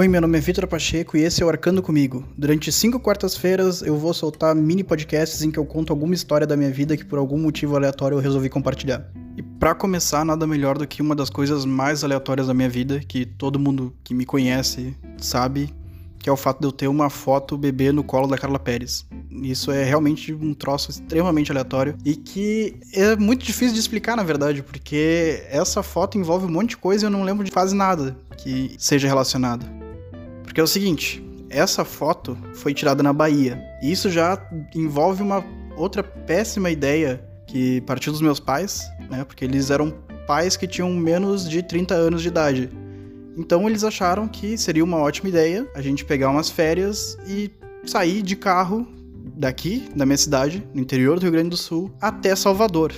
Oi, meu nome é Vitor Pacheco e esse é o Arcando Comigo. Durante cinco quartas-feiras eu vou soltar mini podcasts em que eu conto alguma história da minha vida que por algum motivo aleatório eu resolvi compartilhar. E para começar, nada melhor do que uma das coisas mais aleatórias da minha vida, que todo mundo que me conhece sabe, que é o fato de eu ter uma foto bebê no colo da Carla Pérez. Isso é realmente um troço extremamente aleatório e que é muito difícil de explicar, na verdade, porque essa foto envolve um monte de coisa e eu não lembro de quase nada que seja relacionado. Porque é o seguinte, essa foto foi tirada na Bahia. E isso já envolve uma outra péssima ideia que partiu dos meus pais, né? Porque eles eram pais que tinham menos de 30 anos de idade. Então eles acharam que seria uma ótima ideia a gente pegar umas férias e sair de carro daqui, da minha cidade, no interior do Rio Grande do Sul, até Salvador.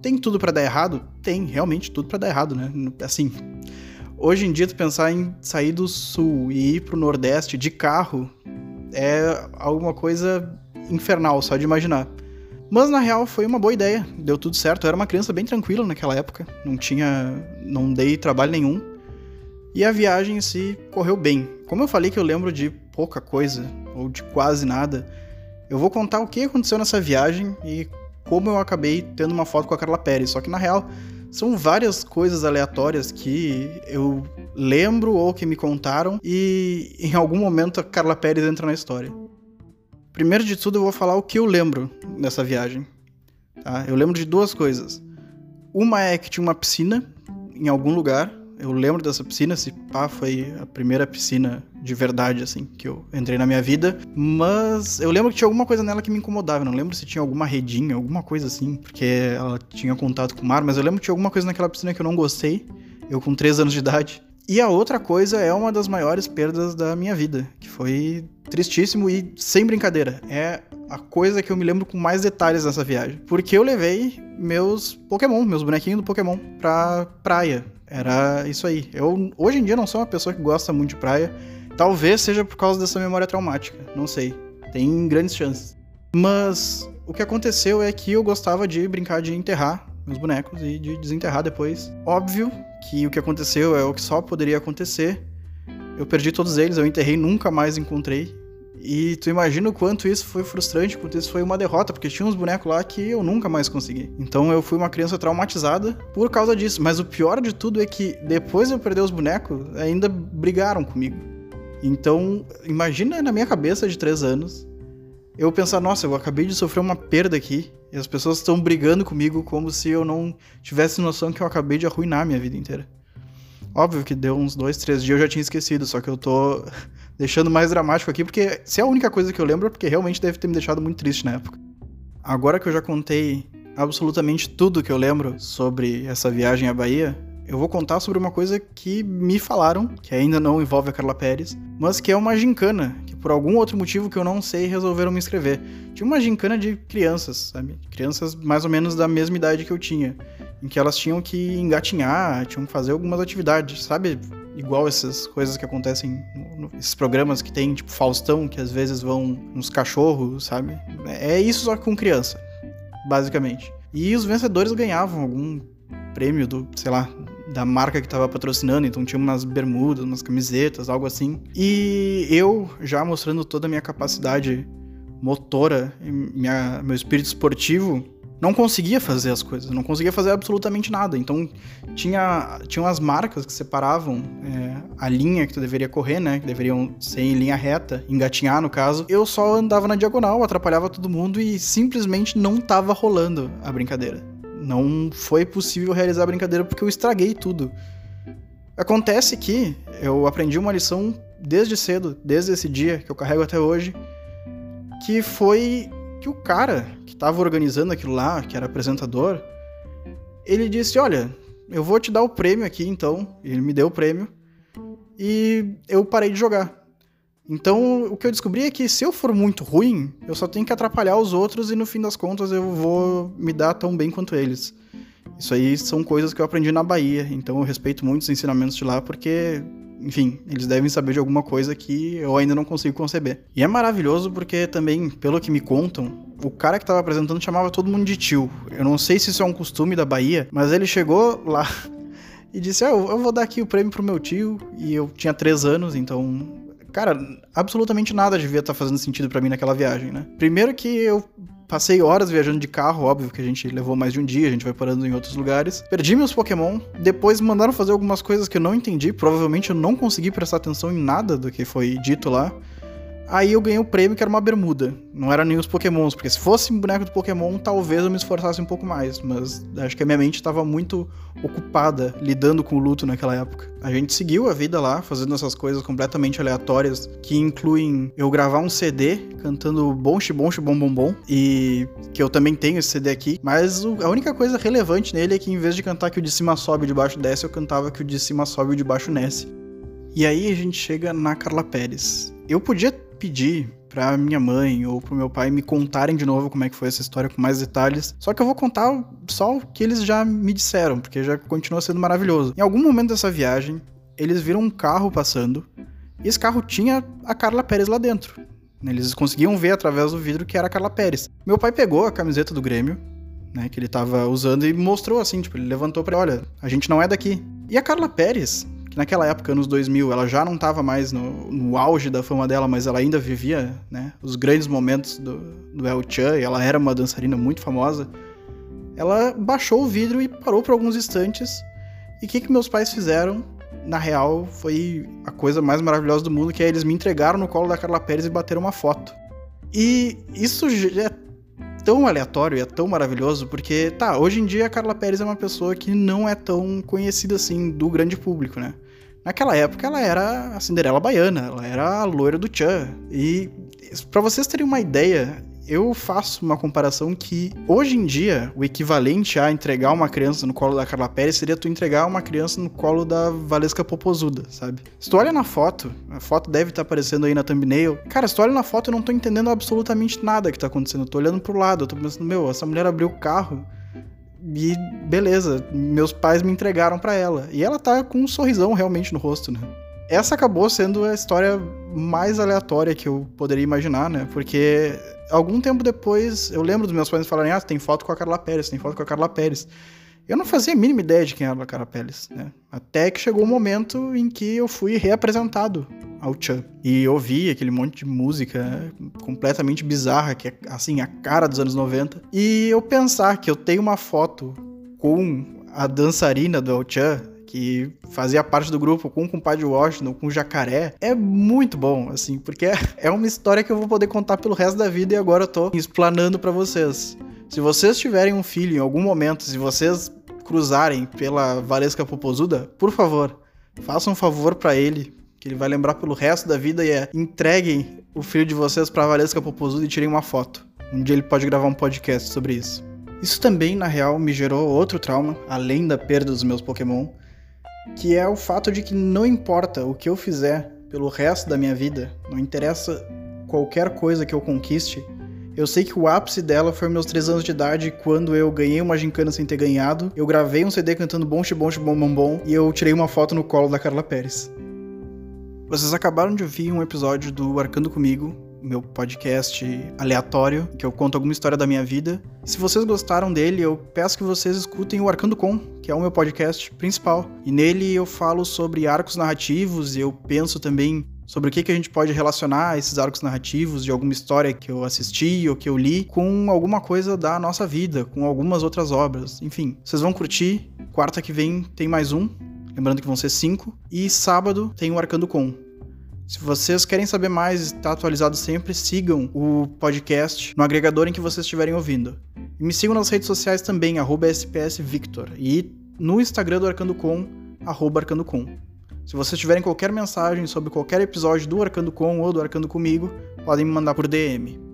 Tem tudo para dar errado? Tem, realmente tudo para dar errado, né? Assim, hoje em dia tu pensar em sair do sul e ir pro nordeste de carro é alguma coisa infernal só de imaginar. Mas na real foi uma boa ideia, deu tudo certo. Eu era uma criança bem tranquila naquela época, não tinha, não dei trabalho nenhum. E a viagem em si correu bem. Como eu falei que eu lembro de pouca coisa, ou de quase nada, eu vou contar o que aconteceu nessa viagem e como eu acabei tendo uma foto com a Carla Pérez. Só que na real, são várias coisas aleatórias que eu lembro ou que me contaram e em algum momento a Carla Pérez entra na história. Primeiro de tudo, eu vou falar o que eu lembro dessa viagem. Tá? Eu lembro de duas coisas. Uma é que tinha uma piscina em algum lugar eu lembro dessa piscina, se pá, foi a primeira piscina de verdade, assim, que eu entrei na minha vida. Mas eu lembro que tinha alguma coisa nela que me incomodava. Eu não lembro se tinha alguma redinha, alguma coisa assim, porque ela tinha contato com o mar, mas eu lembro que tinha alguma coisa naquela piscina que eu não gostei. Eu com 3 anos de idade. E a outra coisa é uma das maiores perdas da minha vida, que foi tristíssimo e sem brincadeira. É a coisa que eu me lembro com mais detalhes nessa viagem. Porque eu levei meus Pokémon, meus bonequinhos do Pokémon, pra praia. Era isso aí. Eu hoje em dia não sou uma pessoa que gosta muito de praia. Talvez seja por causa dessa memória traumática. Não sei. Tem grandes chances. Mas o que aconteceu é que eu gostava de brincar de enterrar meus bonecos e de desenterrar depois. Óbvio que o que aconteceu é o que só poderia acontecer. Eu perdi todos eles, eu enterrei, nunca mais encontrei. E tu imagina o quanto isso foi frustrante, quanto isso foi uma derrota, porque tinha uns bonecos lá que eu nunca mais consegui. Então eu fui uma criança traumatizada por causa disso. Mas o pior de tudo é que depois de eu perder os bonecos, ainda brigaram comigo. Então, imagina na minha cabeça de 3 anos, eu pensar, nossa, eu acabei de sofrer uma perda aqui, e as pessoas estão brigando comigo como se eu não tivesse noção que eu acabei de arruinar a minha vida inteira. Óbvio que deu uns dois, três dias eu já tinha esquecido, só que eu tô deixando mais dramático aqui, porque se é a única coisa que eu lembro é porque realmente deve ter me deixado muito triste na época. Agora que eu já contei absolutamente tudo que eu lembro sobre essa viagem à Bahia, eu vou contar sobre uma coisa que me falaram, que ainda não envolve a Carla Pérez, mas que é uma gincana, por algum outro motivo que eu não sei resolveram me inscrever. Tinha uma gincana de crianças, sabe? Crianças mais ou menos da mesma idade que eu tinha, em que elas tinham que engatinhar, tinham que fazer algumas atividades, sabe? igual essas coisas que acontecem, esses programas que tem, tipo Faustão, que às vezes vão nos cachorros, sabe? É isso só com criança, basicamente. E os vencedores ganhavam algum prêmio do, sei lá, da marca que estava patrocinando, então tinha umas bermudas, umas camisetas, algo assim. E eu, já mostrando toda a minha capacidade motora, minha, meu espírito esportivo, não conseguia fazer as coisas, não conseguia fazer absolutamente nada. Então tinha, tinha umas marcas que separavam é, a linha que tu deveria correr, né? Que deveriam ser em linha reta, engatinhar no caso. Eu só andava na diagonal, atrapalhava todo mundo e simplesmente não tava rolando a brincadeira. Não foi possível realizar a brincadeira porque eu estraguei tudo. Acontece que eu aprendi uma lição desde cedo, desde esse dia que eu carrego até hoje, que foi que o cara que estava organizando aquilo lá, que era apresentador, ele disse: Olha, eu vou te dar o prêmio aqui então. Ele me deu o prêmio e eu parei de jogar. Então, o que eu descobri é que se eu for muito ruim, eu só tenho que atrapalhar os outros e no fim das contas eu vou me dar tão bem quanto eles. Isso aí são coisas que eu aprendi na Bahia, então eu respeito muito os ensinamentos de lá porque enfim, eles devem saber de alguma coisa que eu ainda não consigo conceber. E é maravilhoso porque também, pelo que me contam, o cara que tava apresentando chamava todo mundo de tio. Eu não sei se isso é um costume da Bahia, mas ele chegou lá e disse: ah, eu vou dar aqui o prêmio pro meu tio. E eu tinha três anos, então. Cara, absolutamente nada devia estar tá fazendo sentido para mim naquela viagem, né? Primeiro que eu Passei horas viajando de carro, óbvio que a gente levou mais de um dia, a gente vai parando em outros lugares. Perdi meus Pokémon, depois mandaram fazer algumas coisas que eu não entendi, provavelmente eu não consegui prestar atenção em nada do que foi dito lá. Aí eu ganhei o prêmio que era uma bermuda. Não era nem os pokémons, porque se fosse um boneco do Pokémon, talvez eu me esforçasse um pouco mais. Mas acho que a minha mente estava muito ocupada lidando com o luto naquela época. A gente seguiu a vida lá, fazendo essas coisas completamente aleatórias, que incluem eu gravar um CD cantando Bom Bom Bom Bom Bom, e que eu também tenho esse CD aqui. Mas a única coisa relevante nele é que em vez de cantar que o de cima sobe e o de baixo desce, eu cantava que o de cima sobe e o de baixo desce. E aí a gente chega na Carla Pérez. Eu podia pedir pra minha mãe ou pro meu pai me contarem de novo como é que foi essa história com mais detalhes. Só que eu vou contar só o que eles já me disseram, porque já continua sendo maravilhoso. Em algum momento dessa viagem, eles viram um carro passando e esse carro tinha a Carla Pérez lá dentro. Eles conseguiam ver através do vidro que era a Carla Pérez. Meu pai pegou a camiseta do Grêmio, né, que ele tava usando e mostrou assim, tipo, ele levantou para, olha, a gente não é daqui. E a Carla Pérez que naquela época, anos 2000, ela já não estava mais no, no, auge da fama dela, mas ela ainda vivia né, os grandes momentos do, do El Chan, e ela era uma dançarina muito famosa. Ela baixou o vidro e parou por alguns instantes. E o que, que meus pais fizeram? Na real, foi a coisa mais maravilhosa do mundo, que é eles me entregaram no colo da Carla Pérez e bateram uma foto. E isso é tão aleatório é tão maravilhoso, porque, tá, hoje em dia a Carla Pérez é uma pessoa que não é tão conhecida assim do grande público, né? Naquela época ela era a Cinderela Baiana, ela era a loira do Chan. E para vocês terem uma ideia, eu faço uma comparação que hoje em dia o equivalente a entregar uma criança no colo da Carla Pérez seria tu entregar uma criança no colo da Valesca Popozuda, sabe? Se tu olha na foto, a foto deve estar tá aparecendo aí na thumbnail. Cara, se tu olha na foto, eu não tô entendendo absolutamente nada que tá acontecendo. Eu tô olhando pro lado, eu tô pensando, meu, essa mulher abriu o carro e beleza, meus pais me entregaram para ela. E ela tá com um sorrisão realmente no rosto, né? Essa acabou sendo a história mais aleatória que eu poderia imaginar, né? Porque algum tempo depois, eu lembro dos meus pais falarem: ah, tem foto com a Carla Pérez, tem foto com a Carla Pérez. Eu não fazia a mínima ideia de quem era a Carla Pérez, né? Até que chegou o um momento em que eu fui reapresentado ao Chan. E ouvi aquele monte de música completamente bizarra, que é, assim, a cara dos anos 90. E eu pensar que eu tenho uma foto com a dançarina do El Chan, que fazia parte do grupo com o compadre Washington, com o Jacaré, é muito bom, assim, porque é uma história que eu vou poder contar pelo resto da vida e agora eu tô explanando para vocês. Se vocês tiverem um filho em algum momento, se vocês cruzarem pela Valesca Popozuda, por favor, façam um favor para ele, que ele vai lembrar pelo resto da vida e é entreguem o filho de vocês pra Valesca Popozuda e tirem uma foto. Um dia ele pode gravar um podcast sobre isso. Isso também, na real, me gerou outro trauma, além da perda dos meus Pokémon, que é o fato de que não importa o que eu fizer pelo resto da minha vida, não interessa qualquer coisa que eu conquiste, eu sei que o ápice dela foi meus 3 anos de idade, quando eu ganhei uma gincana sem ter ganhado, eu gravei um CD cantando Bom Bom Bom Bom Bom e eu tirei uma foto no colo da Carla Pérez. Vocês acabaram de ouvir um episódio do Arcando Comigo, meu podcast aleatório, que eu conto alguma história da minha vida. Se vocês gostaram dele, eu peço que vocês escutem o Arcando Com, que é o meu podcast principal. E nele eu falo sobre arcos narrativos e eu penso também sobre o que, que a gente pode relacionar esses arcos narrativos de alguma história que eu assisti ou que eu li com alguma coisa da nossa vida, com algumas outras obras. Enfim, vocês vão curtir. Quarta que vem tem mais um, lembrando que vão ser cinco. E sábado tem o Arcando Com. Se vocês querem saber mais e estar atualizado sempre, sigam o podcast no agregador em que vocês estiverem ouvindo. E me sigam nas redes sociais também, SPSVictor. E no Instagram do Arcando Com, Arcando Com. Se vocês tiverem qualquer mensagem sobre qualquer episódio do Arcando Com ou do Arcando Comigo, podem me mandar por DM.